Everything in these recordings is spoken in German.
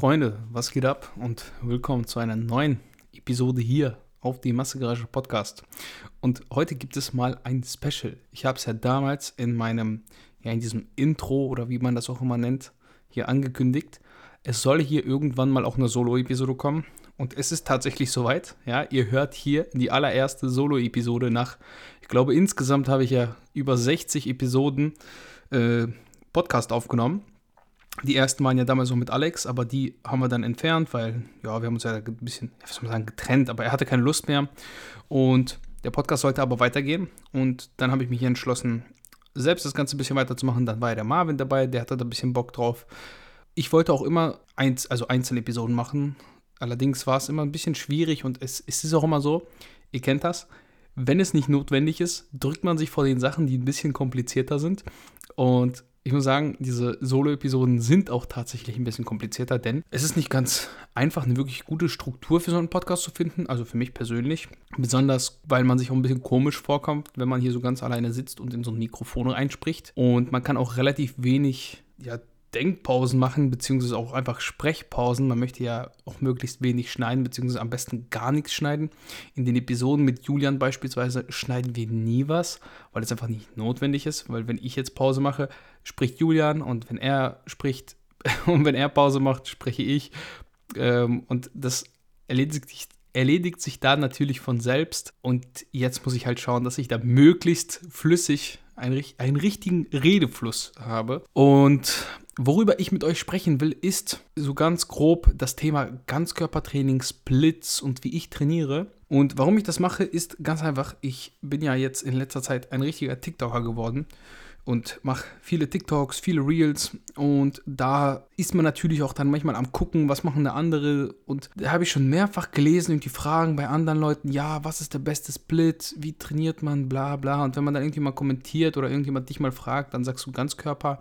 Freunde, was geht ab und willkommen zu einer neuen Episode hier auf die Massegarage Podcast. Und heute gibt es mal ein Special. Ich habe es ja damals in meinem, ja, in diesem Intro oder wie man das auch immer nennt, hier angekündigt. Es soll hier irgendwann mal auch eine Solo-Episode kommen. Und es ist tatsächlich soweit. Ja, ihr hört hier die allererste Solo-Episode nach, ich glaube, insgesamt habe ich ja über 60 Episoden äh, Podcast aufgenommen. Die ersten waren ja damals so mit Alex, aber die haben wir dann entfernt, weil, ja, wir haben uns ja ein bisschen, was soll man sagen, getrennt, aber er hatte keine Lust mehr. Und der Podcast sollte aber weitergehen. Und dann habe ich mich entschlossen, selbst das Ganze ein bisschen weiterzumachen. Dann war ja der Marvin dabei, der hatte da ein bisschen Bock drauf. Ich wollte auch immer eins, also einzelne Episoden machen. Allerdings war es immer ein bisschen schwierig und es, es ist auch immer so, ihr kennt das, wenn es nicht notwendig ist, drückt man sich vor den Sachen, die ein bisschen komplizierter sind. Und ich muss sagen, diese Solo-Episoden sind auch tatsächlich ein bisschen komplizierter, denn es ist nicht ganz einfach, eine wirklich gute Struktur für so einen Podcast zu finden. Also für mich persönlich. Besonders, weil man sich auch ein bisschen komisch vorkommt, wenn man hier so ganz alleine sitzt und in so ein Mikrofon reinspricht. Und man kann auch relativ wenig ja, Denkpausen machen, beziehungsweise auch einfach Sprechpausen. Man möchte ja auch möglichst wenig schneiden, beziehungsweise am besten gar nichts schneiden. In den Episoden mit Julian beispielsweise schneiden wir nie was, weil es einfach nicht notwendig ist. Weil wenn ich jetzt Pause mache, spricht Julian und wenn er spricht und wenn er Pause macht, spreche ich. Ähm, und das erledigt sich, erledigt sich da natürlich von selbst. Und jetzt muss ich halt schauen, dass ich da möglichst flüssig einen, einen richtigen Redefluss habe. Und worüber ich mit euch sprechen will, ist so ganz grob das Thema Ganzkörpertraining, Splits und wie ich trainiere. Und warum ich das mache, ist ganz einfach, ich bin ja jetzt in letzter Zeit ein richtiger TikToker geworden und mache viele TikToks, viele Reels. Und da ist man natürlich auch dann manchmal am gucken, was machen da andere. Und da habe ich schon mehrfach gelesen und die Fragen bei anderen Leuten, ja, was ist der beste Split, wie trainiert man, bla bla. Und wenn man dann irgendwie mal kommentiert oder irgendjemand dich mal fragt, dann sagst du Ganzkörper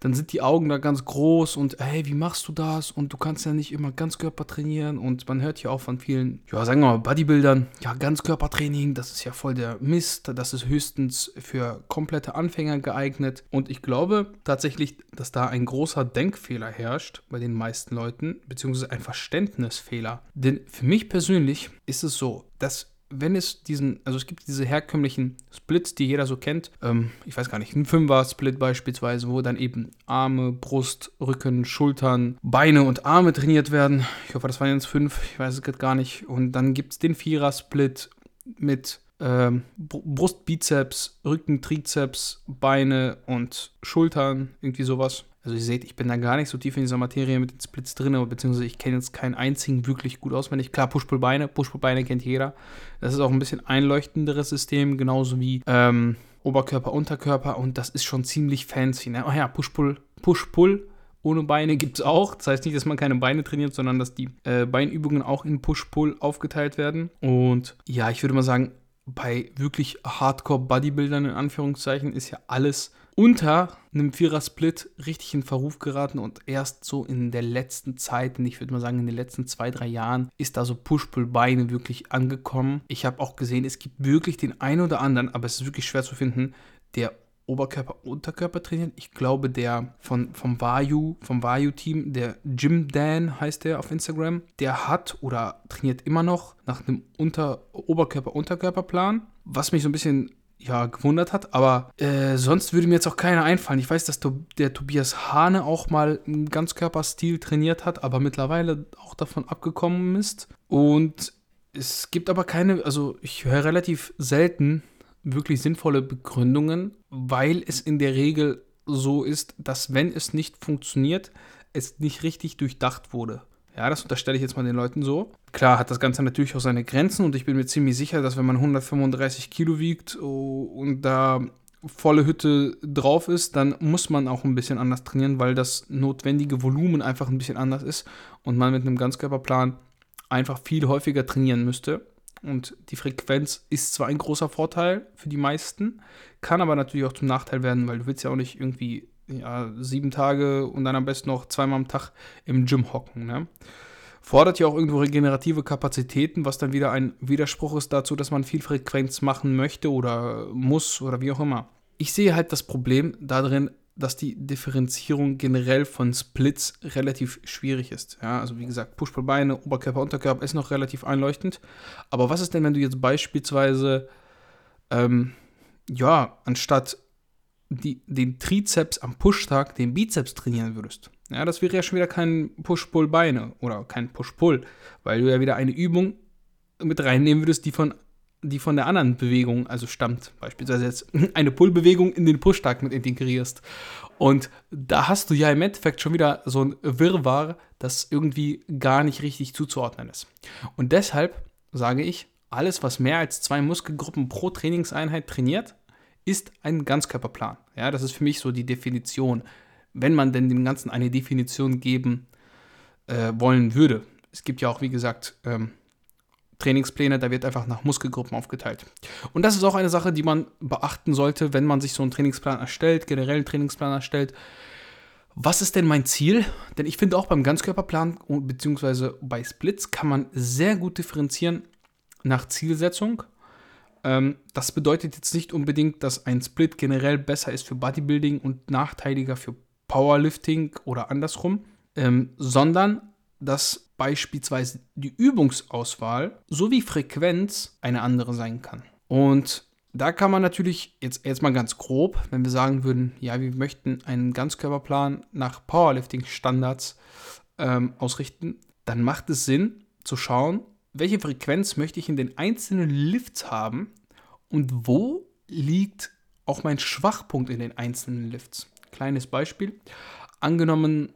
dann sind die Augen da ganz groß und hey, wie machst du das? Und du kannst ja nicht immer Ganzkörper trainieren und man hört ja auch von vielen, ja, sagen wir mal, Bodybuildern, ja, Ganzkörpertraining, das ist ja voll der Mist, das ist höchstens für komplette Anfänger geeignet und ich glaube tatsächlich, dass da ein großer Denkfehler herrscht bei den meisten Leuten, beziehungsweise ein Verständnisfehler. Denn für mich persönlich ist es so, dass wenn es diesen, also es gibt diese herkömmlichen Splits, die jeder so kennt, ähm, ich weiß gar nicht, ein Fünfer-Split beispielsweise, wo dann eben Arme, Brust, Rücken, Schultern, Beine und Arme trainiert werden. Ich hoffe, das waren jetzt fünf, ich weiß es gerade gar nicht. Und dann gibt es den Vierer-Split mit ähm, Brust, Bizeps, Rücken, Trizeps, Beine und Schultern, irgendwie sowas. Also ihr seht, ich bin da gar nicht so tief in dieser Materie mit den Splits drin, aber beziehungsweise ich kenne jetzt keinen einzigen wirklich gut auswendig. Klar, Push-Pull-Beine, Push-Pull-Beine kennt jeder. Das ist auch ein bisschen einleuchtenderes System, genauso wie ähm, Oberkörper, Unterkörper und das ist schon ziemlich fancy. Ne? Oh ja, Push-Pull, Push-Pull ohne Beine gibt es auch. Das heißt nicht, dass man keine Beine trainiert, sondern dass die äh, Beinübungen auch in Push-Pull aufgeteilt werden. Und ja, ich würde mal sagen, bei wirklich Hardcore-Bodybuildern in Anführungszeichen ist ja alles unter einem Vierer-Split richtig in Verruf geraten und erst so in der letzten Zeit, ich würde mal sagen in den letzten zwei, drei Jahren, ist da so Push-Pull-Beine wirklich angekommen. Ich habe auch gesehen, es gibt wirklich den einen oder anderen, aber es ist wirklich schwer zu finden, der Oberkörper, Unterkörper trainiert. Ich glaube, der von, vom Vayu, vom Vayu-Team, der Jim Dan heißt der auf Instagram, der hat oder trainiert immer noch nach einem Unter Oberkörper-Unterkörper-Plan. Was mich so ein bisschen ja, gewundert hat. Aber äh, sonst würde mir jetzt auch keiner einfallen. Ich weiß, dass der Tobias Hane auch mal einen Ganzkörperstil trainiert hat, aber mittlerweile auch davon abgekommen ist. Und es gibt aber keine, also ich höre relativ selten wirklich sinnvolle Begründungen, weil es in der Regel so ist, dass wenn es nicht funktioniert, es nicht richtig durchdacht wurde. Ja, das unterstelle ich jetzt mal den Leuten so. Klar hat das Ganze natürlich auch seine Grenzen und ich bin mir ziemlich sicher, dass wenn man 135 Kilo wiegt oh, und da volle Hütte drauf ist, dann muss man auch ein bisschen anders trainieren, weil das notwendige Volumen einfach ein bisschen anders ist und man mit einem Ganzkörperplan einfach viel häufiger trainieren müsste. Und die Frequenz ist zwar ein großer Vorteil für die meisten, kann aber natürlich auch zum Nachteil werden, weil du willst ja auch nicht irgendwie ja, sieben Tage und dann am besten noch zweimal am Tag im Gym hocken. Ne? Fordert ja auch irgendwo regenerative Kapazitäten, was dann wieder ein Widerspruch ist dazu, dass man viel Frequenz machen möchte oder muss oder wie auch immer. Ich sehe halt das Problem darin, dass die Differenzierung generell von Splits relativ schwierig ist. Ja, also wie gesagt, Push-Pull-Beine, Oberkörper, Unterkörper ist noch relativ einleuchtend. Aber was ist denn, wenn du jetzt beispielsweise, ähm, ja, anstatt die, den Trizeps am Pushtag den Bizeps trainieren würdest? Ja, das wäre ja schon wieder kein Push-Pull-Beine oder kein Push-Pull, weil du ja wieder eine Übung mit reinnehmen würdest, die von die von der anderen Bewegung also stammt. Beispielsweise jetzt eine Pull-Bewegung in den Push-Tag mit integrierst. Und da hast du ja im Endeffekt schon wieder so ein Wirrwarr, das irgendwie gar nicht richtig zuzuordnen ist. Und deshalb sage ich, alles, was mehr als zwei Muskelgruppen pro Trainingseinheit trainiert, ist ein Ganzkörperplan. Ja, das ist für mich so die Definition, wenn man denn dem Ganzen eine Definition geben äh, wollen würde. Es gibt ja auch, wie gesagt, ähm, Trainingspläne, da wird einfach nach Muskelgruppen aufgeteilt. Und das ist auch eine Sache, die man beachten sollte, wenn man sich so einen Trainingsplan erstellt, generell einen Trainingsplan erstellt. Was ist denn mein Ziel? Denn ich finde auch beim Ganzkörperplan bzw. bei Splits kann man sehr gut differenzieren nach Zielsetzung. Ähm, das bedeutet jetzt nicht unbedingt, dass ein Split generell besser ist für Bodybuilding und nachteiliger für Powerlifting oder andersrum, ähm, sondern dass beispielsweise die Übungsauswahl sowie Frequenz eine andere sein kann. Und da kann man natürlich jetzt, jetzt mal ganz grob, wenn wir sagen würden, ja, wir möchten einen Ganzkörperplan nach Powerlifting-Standards ähm, ausrichten, dann macht es Sinn zu schauen, welche Frequenz möchte ich in den einzelnen Lifts haben und wo liegt auch mein Schwachpunkt in den einzelnen Lifts. Kleines Beispiel. Angenommen,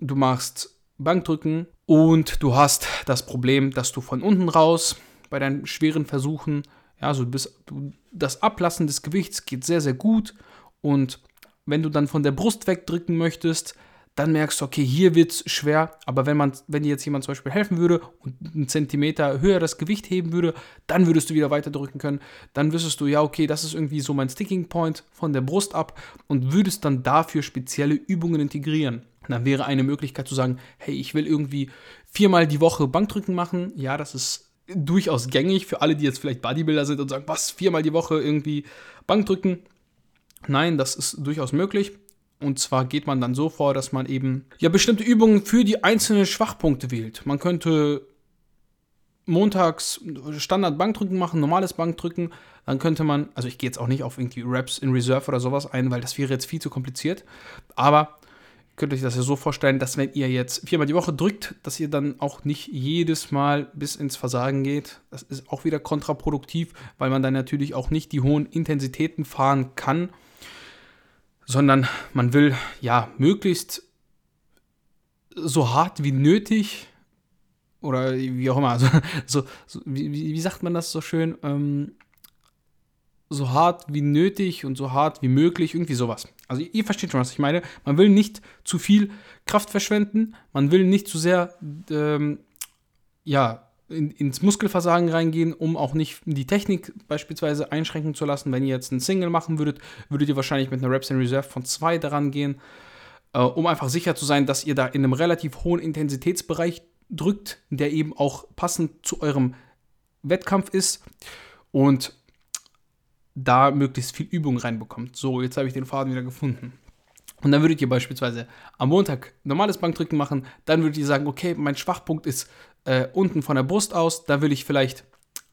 du machst Bankdrücken und du hast das Problem, dass du von unten raus bei deinen schweren Versuchen, ja, du bist, das Ablassen des Gewichts geht sehr, sehr gut und wenn du dann von der Brust wegdrücken möchtest, dann merkst du, okay, hier wird es schwer, aber wenn man, wenn dir jetzt jemand zum Beispiel helfen würde und einen Zentimeter höher das Gewicht heben würde, dann würdest du wieder weiter drücken können. Dann wüsstest du, ja, okay, das ist irgendwie so mein Sticking Point von der Brust ab und würdest dann dafür spezielle Übungen integrieren. Dann wäre eine Möglichkeit zu sagen, hey, ich will irgendwie viermal die Woche Bankdrücken machen. Ja, das ist durchaus gängig für alle, die jetzt vielleicht Bodybuilder sind und sagen, was, viermal die Woche irgendwie Bankdrücken. Nein, das ist durchaus möglich. Und zwar geht man dann so vor, dass man eben ja bestimmte Übungen für die einzelnen Schwachpunkte wählt. Man könnte montags Standard Bankdrücken machen, normales Bankdrücken. Dann könnte man, also ich gehe jetzt auch nicht auf irgendwie Raps in Reserve oder sowas ein, weil das wäre jetzt viel zu kompliziert. Aber könnt ihr euch das ja so vorstellen, dass wenn ihr jetzt viermal die Woche drückt, dass ihr dann auch nicht jedes Mal bis ins Versagen geht. Das ist auch wieder kontraproduktiv, weil man dann natürlich auch nicht die hohen Intensitäten fahren kann, sondern man will ja möglichst so hart wie nötig oder wie auch immer, also, so, so wie, wie, sagt man das so schön? Ähm, so hart wie nötig und so hart wie möglich, irgendwie sowas. Also ihr versteht schon, was ich meine. Man will nicht zu viel Kraft verschwenden, man will nicht zu sehr ähm, ja, in, ins Muskelversagen reingehen, um auch nicht die Technik beispielsweise einschränken zu lassen. Wenn ihr jetzt einen Single machen würdet, würdet ihr wahrscheinlich mit einer Reps in Reserve von 2 daran gehen, äh, um einfach sicher zu sein, dass ihr da in einem relativ hohen Intensitätsbereich drückt, der eben auch passend zu eurem Wettkampf ist. Und da möglichst viel Übung reinbekommt. So, jetzt habe ich den Faden wieder gefunden. Und dann würdet ihr beispielsweise am Montag normales Bankdrücken machen. Dann würdet ihr sagen, okay, mein Schwachpunkt ist äh, unten von der Brust aus. Da will ich vielleicht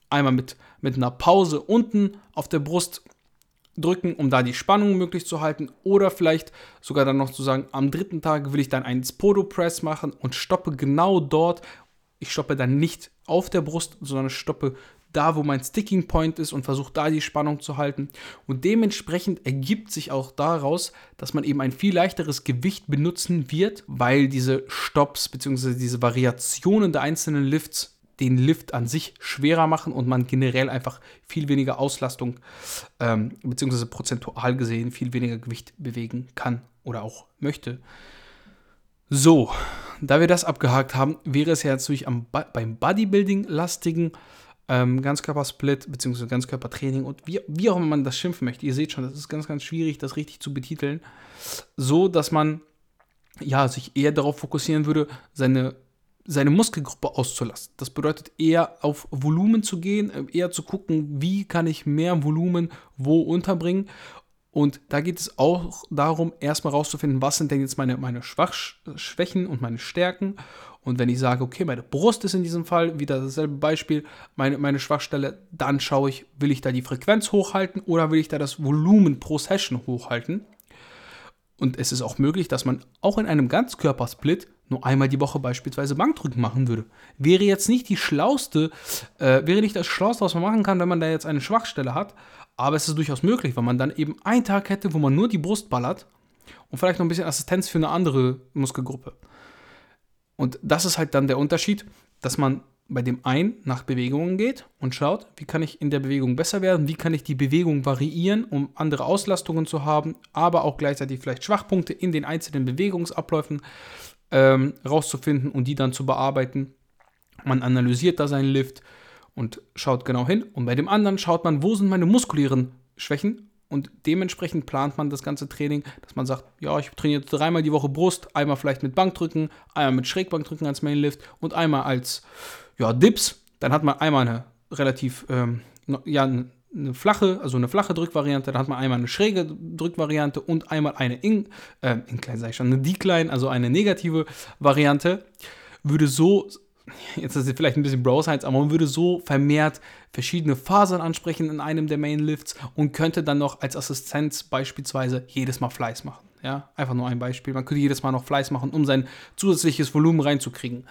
einmal mit, mit einer Pause unten auf der Brust drücken, um da die Spannung möglich zu halten. Oder vielleicht sogar dann noch zu sagen, am dritten Tag will ich dann einen Spodо Press machen und stoppe genau dort. Ich stoppe dann nicht auf der Brust, sondern stoppe da, wo mein Sticking Point ist und versucht da die Spannung zu halten. Und dementsprechend ergibt sich auch daraus, dass man eben ein viel leichteres Gewicht benutzen wird, weil diese Stops bzw. diese Variationen der einzelnen Lifts den Lift an sich schwerer machen und man generell einfach viel weniger Auslastung ähm, bzw. prozentual gesehen viel weniger Gewicht bewegen kann oder auch möchte. So, da wir das abgehakt haben, wäre es ja natürlich am, beim Bodybuilding-lastigen ähm, Ganzkörpersplit bzw. Ganzkörpertraining und wie, wie auch immer man das schimpfen möchte. Ihr seht schon, das ist ganz, ganz schwierig, das richtig zu betiteln. So, dass man ja, sich eher darauf fokussieren würde, seine, seine Muskelgruppe auszulassen. Das bedeutet eher auf Volumen zu gehen, äh, eher zu gucken, wie kann ich mehr Volumen wo unterbringen Und da geht es auch darum, erstmal rauszufinden, was sind denn jetzt meine, meine Schwachschwächen und meine Stärken. Und wenn ich sage, okay, meine Brust ist in diesem Fall wieder dasselbe Beispiel, meine, meine Schwachstelle, dann schaue ich, will ich da die Frequenz hochhalten oder will ich da das Volumen pro Session hochhalten. Und es ist auch möglich, dass man auch in einem Ganzkörpersplit nur einmal die Woche beispielsweise Bankdrücken machen würde. Wäre jetzt nicht die schlauste, äh, wäre nicht das Schlauste, was man machen kann, wenn man da jetzt eine Schwachstelle hat. Aber es ist durchaus möglich, weil man dann eben einen Tag hätte, wo man nur die Brust ballert und vielleicht noch ein bisschen Assistenz für eine andere Muskelgruppe. Und das ist halt dann der Unterschied, dass man bei dem einen nach Bewegungen geht und schaut, wie kann ich in der Bewegung besser werden, wie kann ich die Bewegung variieren, um andere Auslastungen zu haben, aber auch gleichzeitig vielleicht Schwachpunkte in den einzelnen Bewegungsabläufen ähm, rauszufinden und die dann zu bearbeiten. Man analysiert da seinen Lift und schaut genau hin. Und bei dem anderen schaut man, wo sind meine muskulären Schwächen und dementsprechend plant man das ganze Training, dass man sagt, ja, ich trainiere dreimal die Woche Brust, einmal vielleicht mit Bankdrücken, einmal mit Schrägbankdrücken als Mainlift und einmal als ja, Dips, dann hat man einmal eine relativ, ähm, ja, eine flache, also eine flache Drückvariante, dann hat man einmal eine schräge Drückvariante und einmal eine in, äh, Incline, sage ich schon, eine Decline, also eine negative Variante, würde so, jetzt ist es vielleicht ein bisschen Bro Science, aber man würde so vermehrt verschiedene Fasern ansprechen in einem der Main Lifts und könnte dann noch als Assistenz beispielsweise jedes Mal Fleiß machen. Ja, einfach nur ein Beispiel. Man könnte jedes Mal noch Fleiß machen, um sein zusätzliches Volumen reinzukriegen.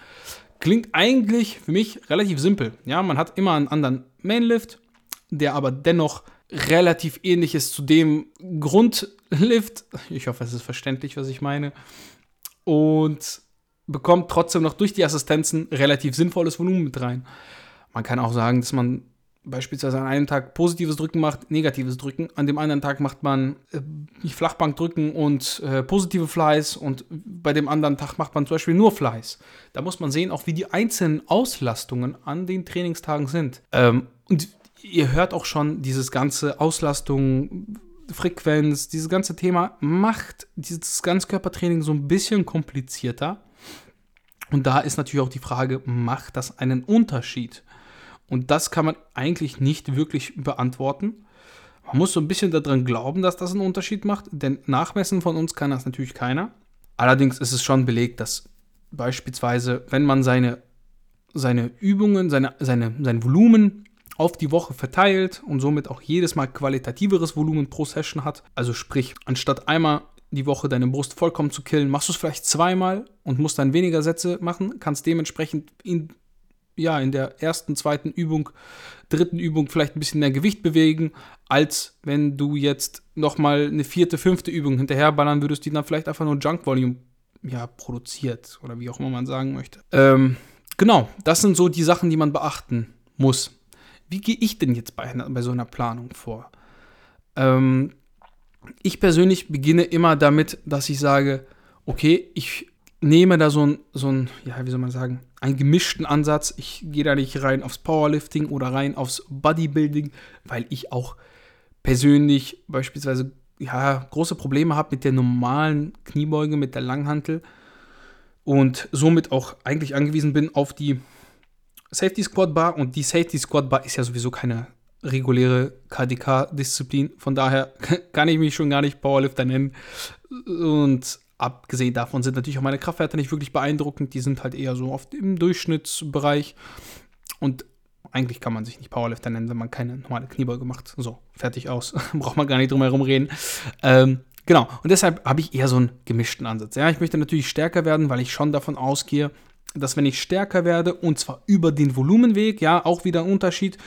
Klingt eigentlich für mich relativ simpel. Ja, man hat immer einen anderen Mainlift, der aber dennoch relativ ähnlich ist zu dem Grundlift. Ich hoffe, es ist verständlich, was ich meine. Und bekommt trotzdem noch durch die Assistenzen relativ sinnvolles Volumen mit rein. Man kann auch sagen, dass man beispielsweise an einem Tag positives Drücken macht, negatives Drücken. An dem anderen Tag macht man äh, Flachbankdrücken und äh, positive Flies und bei dem anderen Tag macht man zum Beispiel nur Flies. Da muss man sehen, auch wie die einzelnen Auslastungen an den Trainingstagen sind. Ähm, und ihr hört auch schon, dieses ganze Auslastung, Frequenz, dieses ganze Thema macht dieses Ganzkörpertraining so ein bisschen komplizierter. Und da ist natürlich auch die Frage, macht das einen Unterschied? Und das kann man eigentlich nicht wirklich beantworten. Man muss so ein bisschen daran glauben, dass das einen Unterschied macht, denn nachmessen von uns kann das natürlich keiner. Allerdings ist es schon belegt, dass beispielsweise, wenn man seine, seine Übungen, seine, seine, sein Volumen auf die Woche verteilt und somit auch jedes Mal qualitativeres Volumen pro Session hat, also sprich, anstatt einmal die Woche deine Brust vollkommen zu killen, machst du es vielleicht zweimal und musst dann weniger Sätze machen, kannst dementsprechend in ja, in der ersten, zweiten Übung, dritten Übung vielleicht ein bisschen mehr Gewicht bewegen, als wenn du jetzt nochmal eine vierte, fünfte Übung hinterherballern würdest, die dann vielleicht einfach nur Junk Volume ja, produziert oder wie auch immer man sagen möchte. Ähm, genau, das sind so die Sachen, die man beachten muss. Wie gehe ich denn jetzt bei, bei so einer Planung vor? Ähm, ich persönlich beginne immer damit, dass ich sage, okay, ich nehme da so ein, so ein, ja, wie soll man sagen, einen gemischten Ansatz. Ich gehe da nicht rein aufs Powerlifting oder rein aufs Bodybuilding, weil ich auch persönlich beispielsweise ja, große Probleme habe mit der normalen Kniebeuge, mit der Langhantel und somit auch eigentlich angewiesen bin auf die Safety Squat Bar und die Safety Squat Bar ist ja sowieso keine reguläre KDK-Disziplin. Von daher kann ich mich schon gar nicht Powerlifter nennen. Und Abgesehen davon sind natürlich auch meine Kraftwerte nicht wirklich beeindruckend. Die sind halt eher so oft im Durchschnittsbereich. Und eigentlich kann man sich nicht Powerlifter nennen, wenn man keine normale Kniebeuge macht. So, fertig aus. Braucht man gar nicht drum herum reden. Ähm, genau. Und deshalb habe ich eher so einen gemischten Ansatz. Ja, ich möchte natürlich stärker werden, weil ich schon davon ausgehe, dass wenn ich stärker werde, und zwar über den Volumenweg, ja, auch wieder ein Unterschied,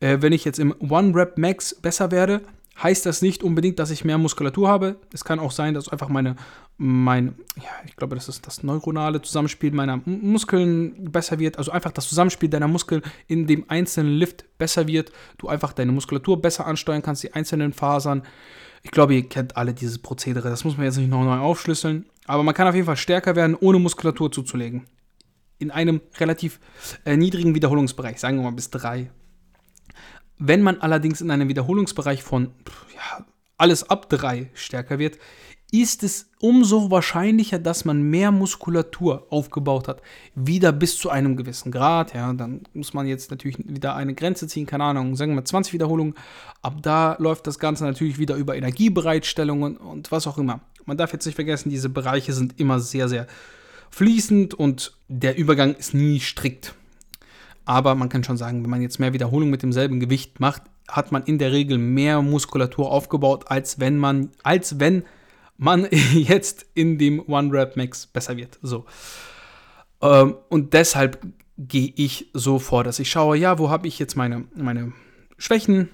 äh, wenn ich jetzt im One-Rep-Max besser werde, heißt das nicht unbedingt, dass ich mehr Muskulatur habe. Es kann auch sein, dass einfach meine, mein, ja, ich glaube, das ist das neuronale Zusammenspiel meiner Muskeln besser wird. Also einfach das Zusammenspiel deiner Muskeln in dem einzelnen Lift besser wird. Du einfach deine Muskulatur besser ansteuern kannst, die einzelnen Fasern. Ich glaube, ihr kennt alle dieses Prozedere. Das muss man jetzt nicht noch neu aufschlüsseln. Aber man kann auf jeden Fall stärker werden, ohne Muskulatur zuzulegen. In einem relativ äh, niedrigen Wiederholungsbereich, sagen wir mal bis drei wenn man allerdings in einem Wiederholungsbereich von ja, alles ab 3 stärker wird, ist es umso wahrscheinlicher, dass man mehr Muskulatur aufgebaut hat. Wieder bis zu einem gewissen Grad. Ja, dann muss man jetzt natürlich wieder eine Grenze ziehen, keine Ahnung, sagen wir 20 Wiederholungen. Ab da läuft das Ganze natürlich wieder über Energiebereitstellungen und was auch immer. Man darf jetzt nicht vergessen, diese Bereiche sind immer sehr, sehr fließend und der Übergang ist nie strikt. Aber man kann schon sagen, wenn man jetzt mehr Wiederholungen mit demselben Gewicht macht, hat man in der Regel mehr Muskulatur aufgebaut, als wenn man, als wenn man jetzt in dem One-Rap-Max besser wird. So. Ähm, und deshalb gehe ich so vor, dass ich schaue, ja, wo habe ich jetzt meine, meine Schwächen,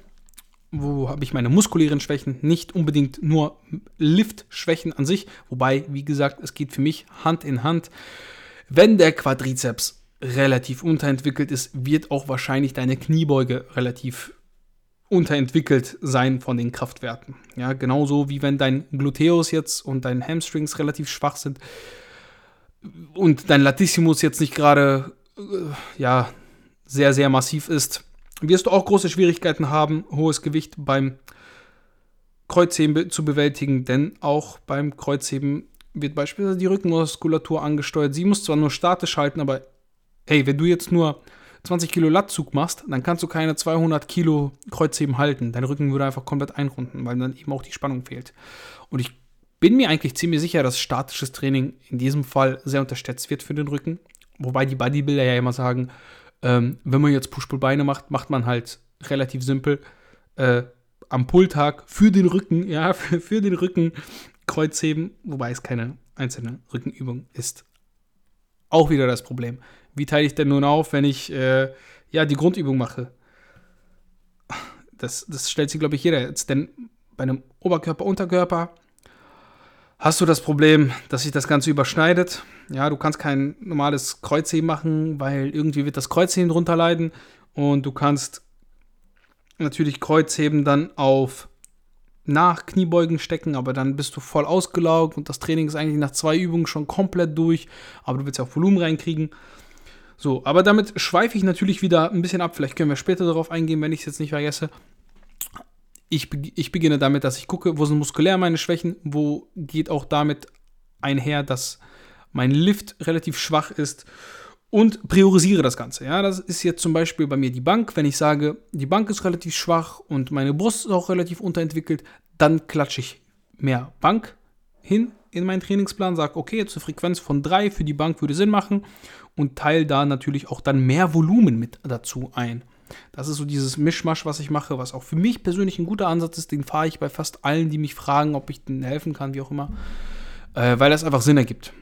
wo habe ich meine muskulären Schwächen, nicht unbedingt nur Lift-Schwächen an sich, wobei, wie gesagt, es geht für mich Hand in Hand. Wenn der Quadrizeps relativ unterentwickelt ist, wird auch wahrscheinlich deine Kniebeuge relativ unterentwickelt sein von den Kraftwerten. Ja, genauso wie wenn dein Gluteus jetzt und dein Hamstrings relativ schwach sind und dein Latissimus jetzt nicht gerade äh, ja, sehr, sehr massiv ist, wirst du auch große Schwierigkeiten haben, hohes Gewicht beim Kreuzheben zu bewältigen, denn auch beim Kreuzheben wird beispielsweise die Rückenmuskulatur angesteuert. Sie muss zwar nur statisch halten, aber hey, wenn du jetzt nur 20 Kilo Latzug machst, dann kannst du keine 200 Kilo Kreuzheben halten. Dein Rücken würde einfach komplett einrunden, weil dann eben auch die Spannung fehlt. Und ich bin mir eigentlich ziemlich sicher, dass statisches Training in diesem Fall sehr unterstützt wird für den Rücken. Wobei die Bodybuilder ja immer sagen, ähm, wenn man jetzt Push-Pull-Beine macht, macht man halt relativ simpel äh, am Pulltag für den Rücken, ja, für, für den Rücken Kreuzheben, wobei es keine einzelne Rückenübung ist. Auch wieder das Problem wie teile ich denn nun auf, wenn ich äh, ja die Grundübung mache? Das, das stellt sich, glaube ich, jeder jetzt. Denn bei einem Oberkörper, Unterkörper hast du das Problem, dass sich das Ganze überschneidet. Ja, du kannst kein normales Kreuzheben machen, weil irgendwie wird das Kreuzheben drunter leiden. Und du kannst natürlich Kreuzheben dann auf nach Kniebeugen stecken, aber dann bist du voll ausgelaugt und das Training ist eigentlich nach zwei Übungen schon komplett durch, aber du willst ja auch Volumen reinkriegen. So, aber damit schweife ich natürlich wieder ein bisschen ab. Vielleicht können wir später darauf eingehen, wenn ich es jetzt nicht vergesse. Ich, ich beginne damit, dass ich gucke, wo sind muskulär meine Schwächen, wo geht auch damit einher, dass mein Lift relativ schwach ist und priorisiere das Ganze. Ja, das ist jetzt zum Beispiel bei mir die Bank. Wenn ich sage, die Bank ist relativ schwach und meine Brust ist auch relativ unterentwickelt, dann klatsche ich mehr Bank hin in meinen Trainingsplan, sage, okay, eine Frequenz von 3 für die Bank würde Sinn machen und teile da natürlich auch dann mehr Volumen mit dazu ein. Das ist so dieses Mischmasch, was ich mache, was auch für mich persönlich ein guter Ansatz ist. Den fahre ich bei fast allen, die mich fragen, ob ich denen helfen kann, wie auch immer, äh, weil das einfach Sinn ergibt.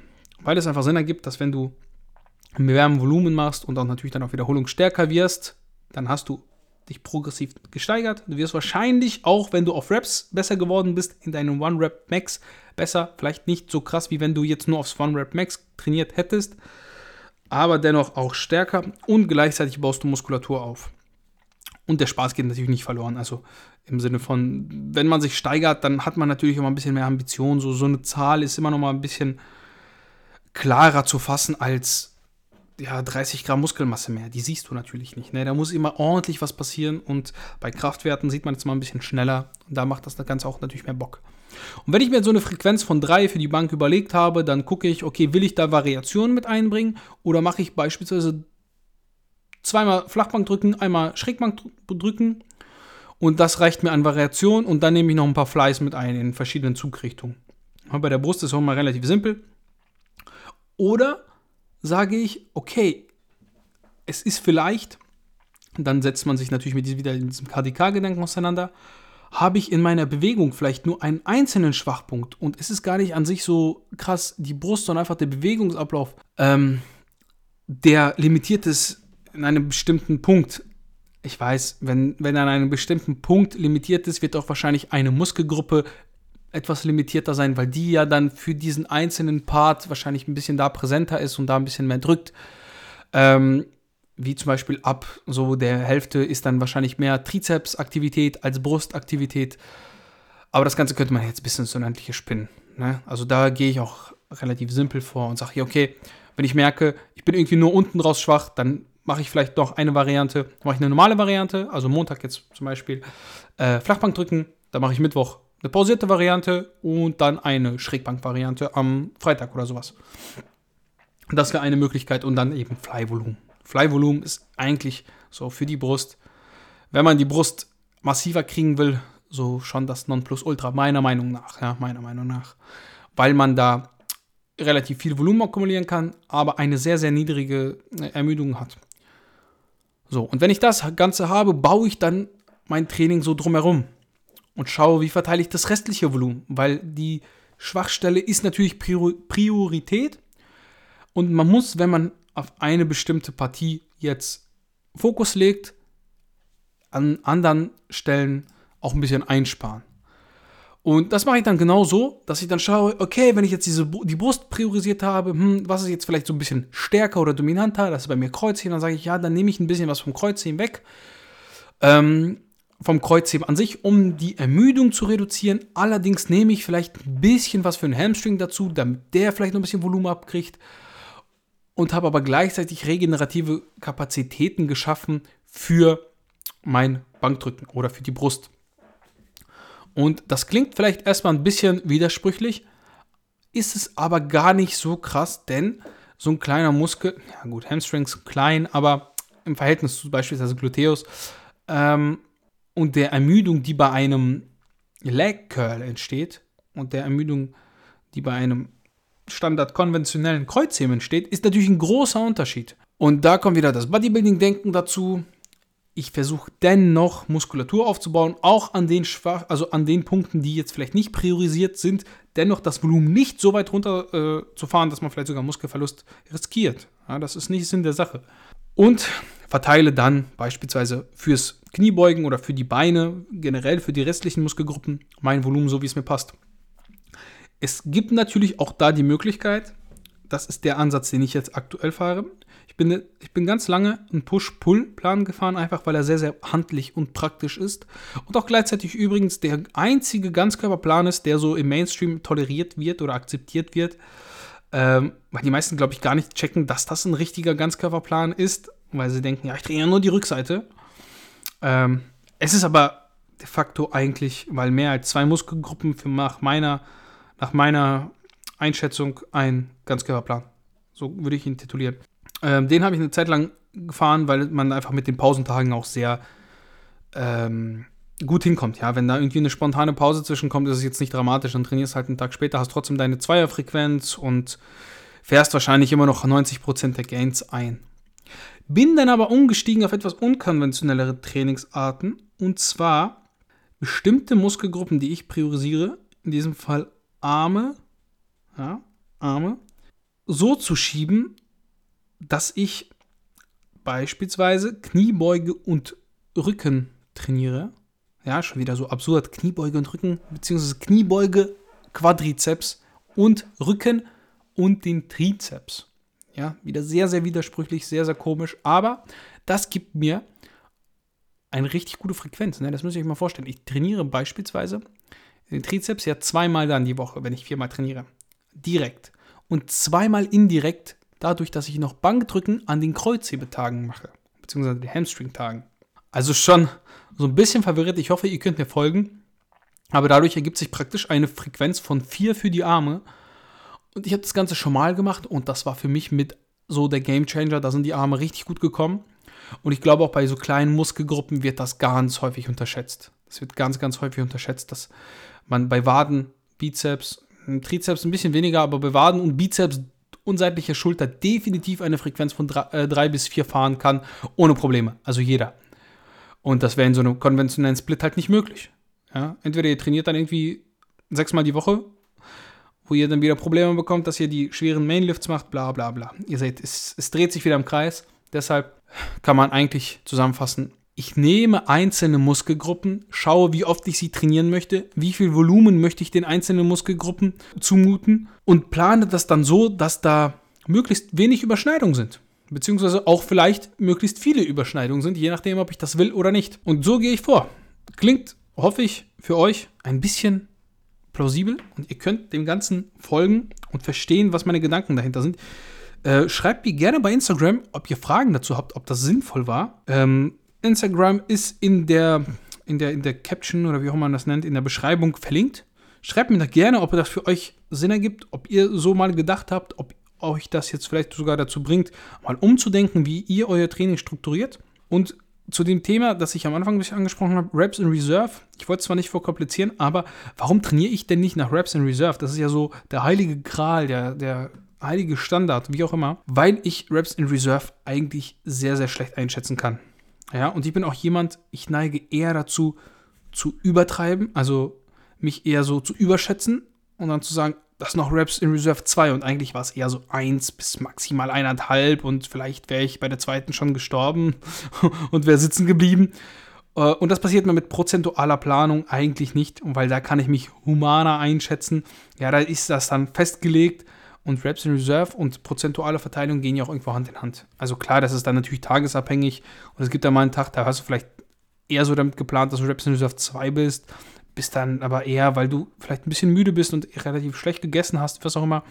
Weil es einfach Sinn ergibt, dass wenn du mehr Volumen machst und auch natürlich dann auf Wiederholung stärker wirst, dann hast du dich progressiv gesteigert. Du wirst wahrscheinlich auch, wenn du auf Reps besser geworden bist, in deinem One-Rep Max besser. Vielleicht nicht so krass, wie wenn du jetzt nur aufs One-Rep Max trainiert hättest aber dennoch auch stärker und gleichzeitig baust du Muskulatur auf. Und der Spaß geht natürlich nicht verloren. Also im Sinne von, wenn man sich steigert, dann hat man natürlich immer ein bisschen mehr Ambition. So, so eine Zahl ist immer noch mal ein bisschen klarer zu fassen als ja, 30 Gramm Muskelmasse mehr. Die siehst du natürlich nicht. Ne? Da muss immer ordentlich was passieren und bei Kraftwerten sieht man es mal ein bisschen schneller. Und da macht das Ganze auch natürlich mehr Bock. Und wenn ich mir so eine Frequenz von 3 für die Bank überlegt habe, dann gucke ich, okay, will ich da Variationen mit einbringen oder mache ich beispielsweise zweimal Flachbank drücken, einmal Schrägbank drücken und das reicht mir an Variation und dann nehme ich noch ein paar Flies mit ein in verschiedenen Zugrichtungen. Bei der Brust ist es auch mal relativ simpel. Oder sage ich, okay, es ist vielleicht, dann setzt man sich natürlich mit diesem, wieder in diesem KDK-Gedanken auseinander, habe ich in meiner Bewegung vielleicht nur einen einzelnen Schwachpunkt und es ist gar nicht an sich so krass die Brust, sondern einfach der Bewegungsablauf, ähm, der limitiert ist in einem bestimmten Punkt. Ich weiß, wenn, wenn an einem bestimmten Punkt limitiert ist, wird auch wahrscheinlich eine Muskelgruppe etwas limitierter sein, weil die ja dann für diesen einzelnen Part wahrscheinlich ein bisschen da präsenter ist und da ein bisschen mehr drückt. Ähm, wie zum Beispiel ab so der Hälfte ist dann wahrscheinlich mehr Trizepsaktivität als Brustaktivität. Aber das Ganze könnte man jetzt ein bisschen so unendliche spinnen. Ne? Also da gehe ich auch relativ simpel vor und sage hier, okay, wenn ich merke, ich bin irgendwie nur unten draus schwach, dann mache ich vielleicht noch eine Variante, mache ich eine normale Variante, also Montag jetzt zum Beispiel äh, Flachbank drücken, dann mache ich Mittwoch eine pausierte Variante und dann eine Schrägbank-Variante am Freitag oder sowas. Das wäre eine Möglichkeit und dann eben Fly-Volumen. Fly-Volumen ist eigentlich so für die Brust, wenn man die Brust massiver kriegen will, so schon das Nonplusultra, meiner Meinung nach, ja, meiner Meinung nach. Weil man da relativ viel Volumen akkumulieren kann, aber eine sehr, sehr niedrige äh, Ermüdung hat. So, und wenn ich das Ganze habe, baue ich dann mein Training so drumherum und schaue, wie verteile ich das restliche Volumen, weil die Schwachstelle ist natürlich Priorität und man muss, wenn man auf eine bestimmte Partie jetzt Fokus legt, an anderen Stellen auch ein bisschen einsparen. Und das mache ich dann genau so, dass ich dann schaue, okay, wenn ich jetzt diese, die Brust priorisiert habe, hm, was ist jetzt vielleicht so ein bisschen stärker oder dominanter, das ist bei mir Kreuzheben, dann sage ich, ja, dann nehme ich ein bisschen was vom Kreuzheben weg, ähm, vom Kreuzheben an sich, um die Ermüdung zu reduzieren. Allerdings nehme ich vielleicht ein bisschen was für einen Hamstring dazu, damit der vielleicht noch ein bisschen Volumen abkriegt und habe aber gleichzeitig regenerative Kapazitäten geschaffen für mein Bankdrücken oder für die Brust. Und das klingt vielleicht erstmal ein bisschen widersprüchlich, ist es aber gar nicht so krass, denn so ein kleiner Muskel, ja gut, Hamstrings klein, aber im Verhältnis zu beispielsweise Gluteus ähm, und der Ermüdung, die bei einem Leg Curl entsteht und der Ermüdung, die bei einem standard konventionellen Kreuzheben entsteht, ist natürlich ein großer Unterschied. Und da kommt wieder das Bodybuilding-Denken dazu ich versuche dennoch Muskulatur aufzubauen, auch an den schwach, also an den Punkten, die jetzt vielleicht nicht priorisiert sind, dennoch das Volumen nicht so weit runter äh, dass man vielleicht sogar Muskelverlust riskiert. Ja, das ist nicht Sinn der Sache. Und verteile dann beispielsweise fürs Kniebeugen oder für die Beine, generell für die restlichen Muskelgruppen, mein Volumen so, wie es mir passt. Es gibt natürlich auch da die Möglichkeit, das ist der Ansatz, den ich jetzt aktuell fahre, ich bin, ich bin ganz lange einen Push-Pull-Plan gefahren, einfach weil er sehr, sehr handlich und praktisch ist. Und auch gleichzeitig übrigens der einzige Ganzkörperplan ist, der so im Mainstream toleriert wird oder akzeptiert wird. Ähm, weil die meisten, glaube ich, gar nicht checken, dass das ein richtiger Ganzkörperplan ist, weil sie denken, ja, ich drehe ja nur die Rückseite. Ähm, es ist aber de facto eigentlich, weil mehr als zwei Muskelgruppen für nach meiner, nach meiner Einschätzung ein Ganzkörperplan. So würde ich ihn titulieren. Ähm, den habe ich eine Zeit lang gefahren, weil man einfach mit den Pausentagen auch sehr ähm, gut hinkommt. Ja, wenn da irgendwie eine spontane Pause zwischenkommt, ist es jetzt nicht dramatisch. Dann trainierst halt einen Tag später, hast trotzdem deine Zweierfrequenz und fährst wahrscheinlich immer noch 90% der Gains ein. Bin dann aber umgestiegen auf etwas unkonventionellere Trainingsarten und zwar bestimmte Muskelgruppen, die ich priorisiere, in diesem Fall Arme, ja, Arme, so zu schieben, dass ich beispielsweise Kniebeuge und Rücken trainiere. Ja, schon wieder so absurd. Kniebeuge und Rücken, beziehungsweise Kniebeuge, Quadrizeps und Rücken und den Trizeps. Ja, wieder sehr, sehr widersprüchlich, sehr, sehr komisch. Aber das gibt mir eine richtig gute Frequenz. Ne? Das müsst ihr euch mal vorstellen. Ich trainiere beispielsweise den Trizeps ja zweimal dann die Woche, wenn ich viermal trainiere. Direkt. Und zweimal indirekt dadurch, dass ich noch Bankdrücken an den Kreuzhebetagen mache, beziehungsweise den Hamstring-Tagen. Also schon so ein bisschen verwirrt. Ich hoffe, ihr könnt mir folgen. Aber dadurch ergibt sich praktisch eine Frequenz von vier für die Arme. Und ich habe das Ganze schon mal gemacht und das war für mich mit so der Game Changer. Da sind die Arme richtig gut gekommen. Und ich glaube auch bei so kleinen Muskelgruppen wird das ganz häufig unterschätzt. Das wird ganz, ganz häufig unterschätzt, dass man bei Waden, Bizeps, Trizeps ein bisschen weniger, aber bei Waden und Bizeps und seitliche Schulter definitiv eine Frequenz von 3 äh, bis 4 fahren kann, ohne Probleme. Also jeder. Und das wäre in so einem konventionellen Split halt nicht möglich. Ja? Entweder ihr trainiert dann irgendwie sechsmal die Woche, wo ihr dann wieder Probleme bekommt, dass ihr die schweren Mainlifts macht, bla bla bla. Ihr seht, es, es dreht sich wieder im Kreis. Deshalb kann man eigentlich zusammenfassen, ich nehme einzelne Muskelgruppen, schaue, wie oft ich sie trainieren möchte, wie viel Volumen möchte ich den einzelnen Muskelgruppen zumuten und plane das dann so, dass da möglichst wenig Überschneidungen sind. Beziehungsweise auch vielleicht möglichst viele Überschneidungen sind, je nachdem, ob ich das will oder nicht. Und so gehe ich vor. Klingt, hoffe ich, für euch ein bisschen plausibel und ihr könnt dem Ganzen folgen und verstehen, was meine Gedanken dahinter sind. Äh, schreibt mir gerne bei Instagram, ob ihr Fragen dazu habt, ob das sinnvoll war. Ähm, Instagram ist in der in der, in der Caption oder wie auch immer man das nennt, in der Beschreibung verlinkt. Schreibt mir da gerne, ob das für euch Sinn ergibt, ob ihr so mal gedacht habt, ob euch das jetzt vielleicht sogar dazu bringt, mal umzudenken, wie ihr euer Training strukturiert. Und zu dem Thema, das ich am Anfang angesprochen habe, Reps in Reserve. Ich wollte es zwar nicht vorkomplizieren, aber warum trainiere ich denn nicht nach Reps in Reserve? Das ist ja so der heilige Gral, der, der heilige Standard, wie auch immer, weil ich Reps in Reserve eigentlich sehr, sehr schlecht einschätzen kann. Ja, und ich bin auch jemand, ich neige eher dazu, zu übertreiben, also mich eher so zu überschätzen und dann zu sagen, das noch Reps in Reserve 2 und eigentlich war es eher so 1 bis maximal 1,5 und vielleicht wäre ich bei der zweiten schon gestorben und wäre sitzen geblieben. Äh, und das passiert mir mit prozentualer Planung eigentlich nicht, weil da kann ich mich humaner einschätzen. Ja, da ist das dann festgelegt und Reps in Reserve und prozentuale Verteilung gehen ja auch irgendwo Hand in Hand. Also klar, das ist dann natürlich tagesabhängig und es gibt da mal einen Tag, da hast du vielleicht eher so damit geplant, dass du Reps in Reserve 2 bist bist dann aber eher, weil du vielleicht ein bisschen müde bist und relativ schlecht gegessen hast, was auch immer,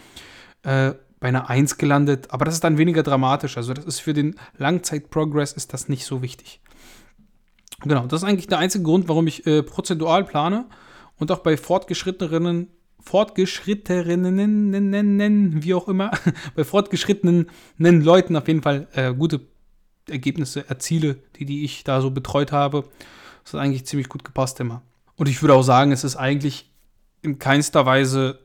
äh, bei einer 1 gelandet. Aber das ist dann weniger dramatisch. Also das ist für den Langzeit-Progress ist das nicht so wichtig. Genau, das ist eigentlich der einzige Grund, warum ich äh, prozentual plane und auch bei fortgeschrittenen fortgeschrittenen, wie auch immer, bei fortgeschrittenen Leuten auf jeden Fall äh, gute Ergebnisse erziele, die, die ich da so betreut habe. Das hat eigentlich ziemlich gut gepasst immer. Und ich würde auch sagen, es ist eigentlich in keinster Weise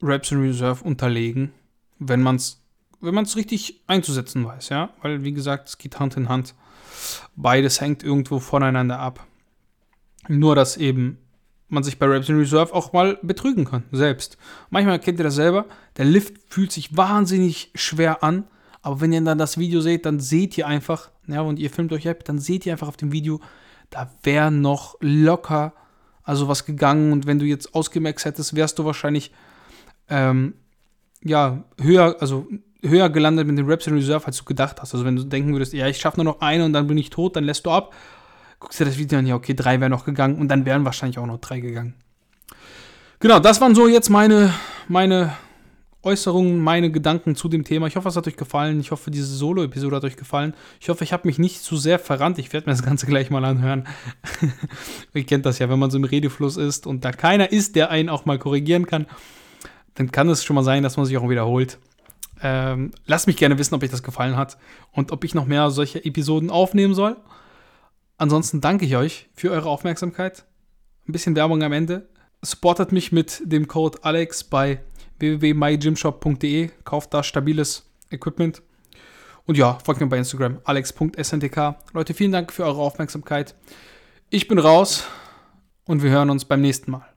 Raps in Reserve unterlegen, wenn man es wenn man es richtig einzusetzen weiß, ja, weil wie gesagt, es geht Hand in Hand. Beides hängt irgendwo voneinander ab. Nur dass eben man sich bei Raps in Reserve auch mal betrügen kann, selbst. Manchmal kennt ihr das selber, der Lift fühlt sich wahnsinnig schwer an, aber wenn ihr dann das Video seht, dann seht ihr einfach, ja, und ihr filmt euch ab, dann seht ihr einfach auf dem Video, da wäre noch locker also was gegangen und wenn du jetzt ausgemaxt hättest, wärst du wahrscheinlich ähm, ja höher, also höher gelandet mit den Reps in Reserve, als du gedacht hast. Also wenn du denken würdest, ja, ich schaffe nur noch eine und dann bin ich tot, dann lässt du ab. Guckst dir das Video an, ja, okay, drei wären noch gegangen und dann wären wahrscheinlich auch noch drei gegangen. Genau, das waren so jetzt meine, meine Äußerungen, meine Gedanken zu dem Thema. Ich hoffe, es hat euch gefallen. Ich hoffe, diese Solo-Episode hat euch gefallen. Ich hoffe, ich habe mich nicht zu sehr verrannt. Ich werde mir das Ganze gleich mal anhören. Ihr kennt das ja, wenn man so im Redefluss ist und da keiner ist, der einen auch mal korrigieren kann, dann kann es schon mal sein, dass man sich auch wiederholt. Ähm, lasst mich gerne wissen, ob euch das gefallen hat und ob ich noch mehr solche Episoden aufnehmen soll. Ansonsten danke ich euch für eure Aufmerksamkeit. Ein bisschen Werbung am Ende. Supportet mich mit dem Code Alex bei www.mygymshop.de, kauft da stabiles Equipment. Und ja, folgt mir bei Instagram, alex.sntk. Leute, vielen Dank für eure Aufmerksamkeit. Ich bin raus und wir hören uns beim nächsten Mal.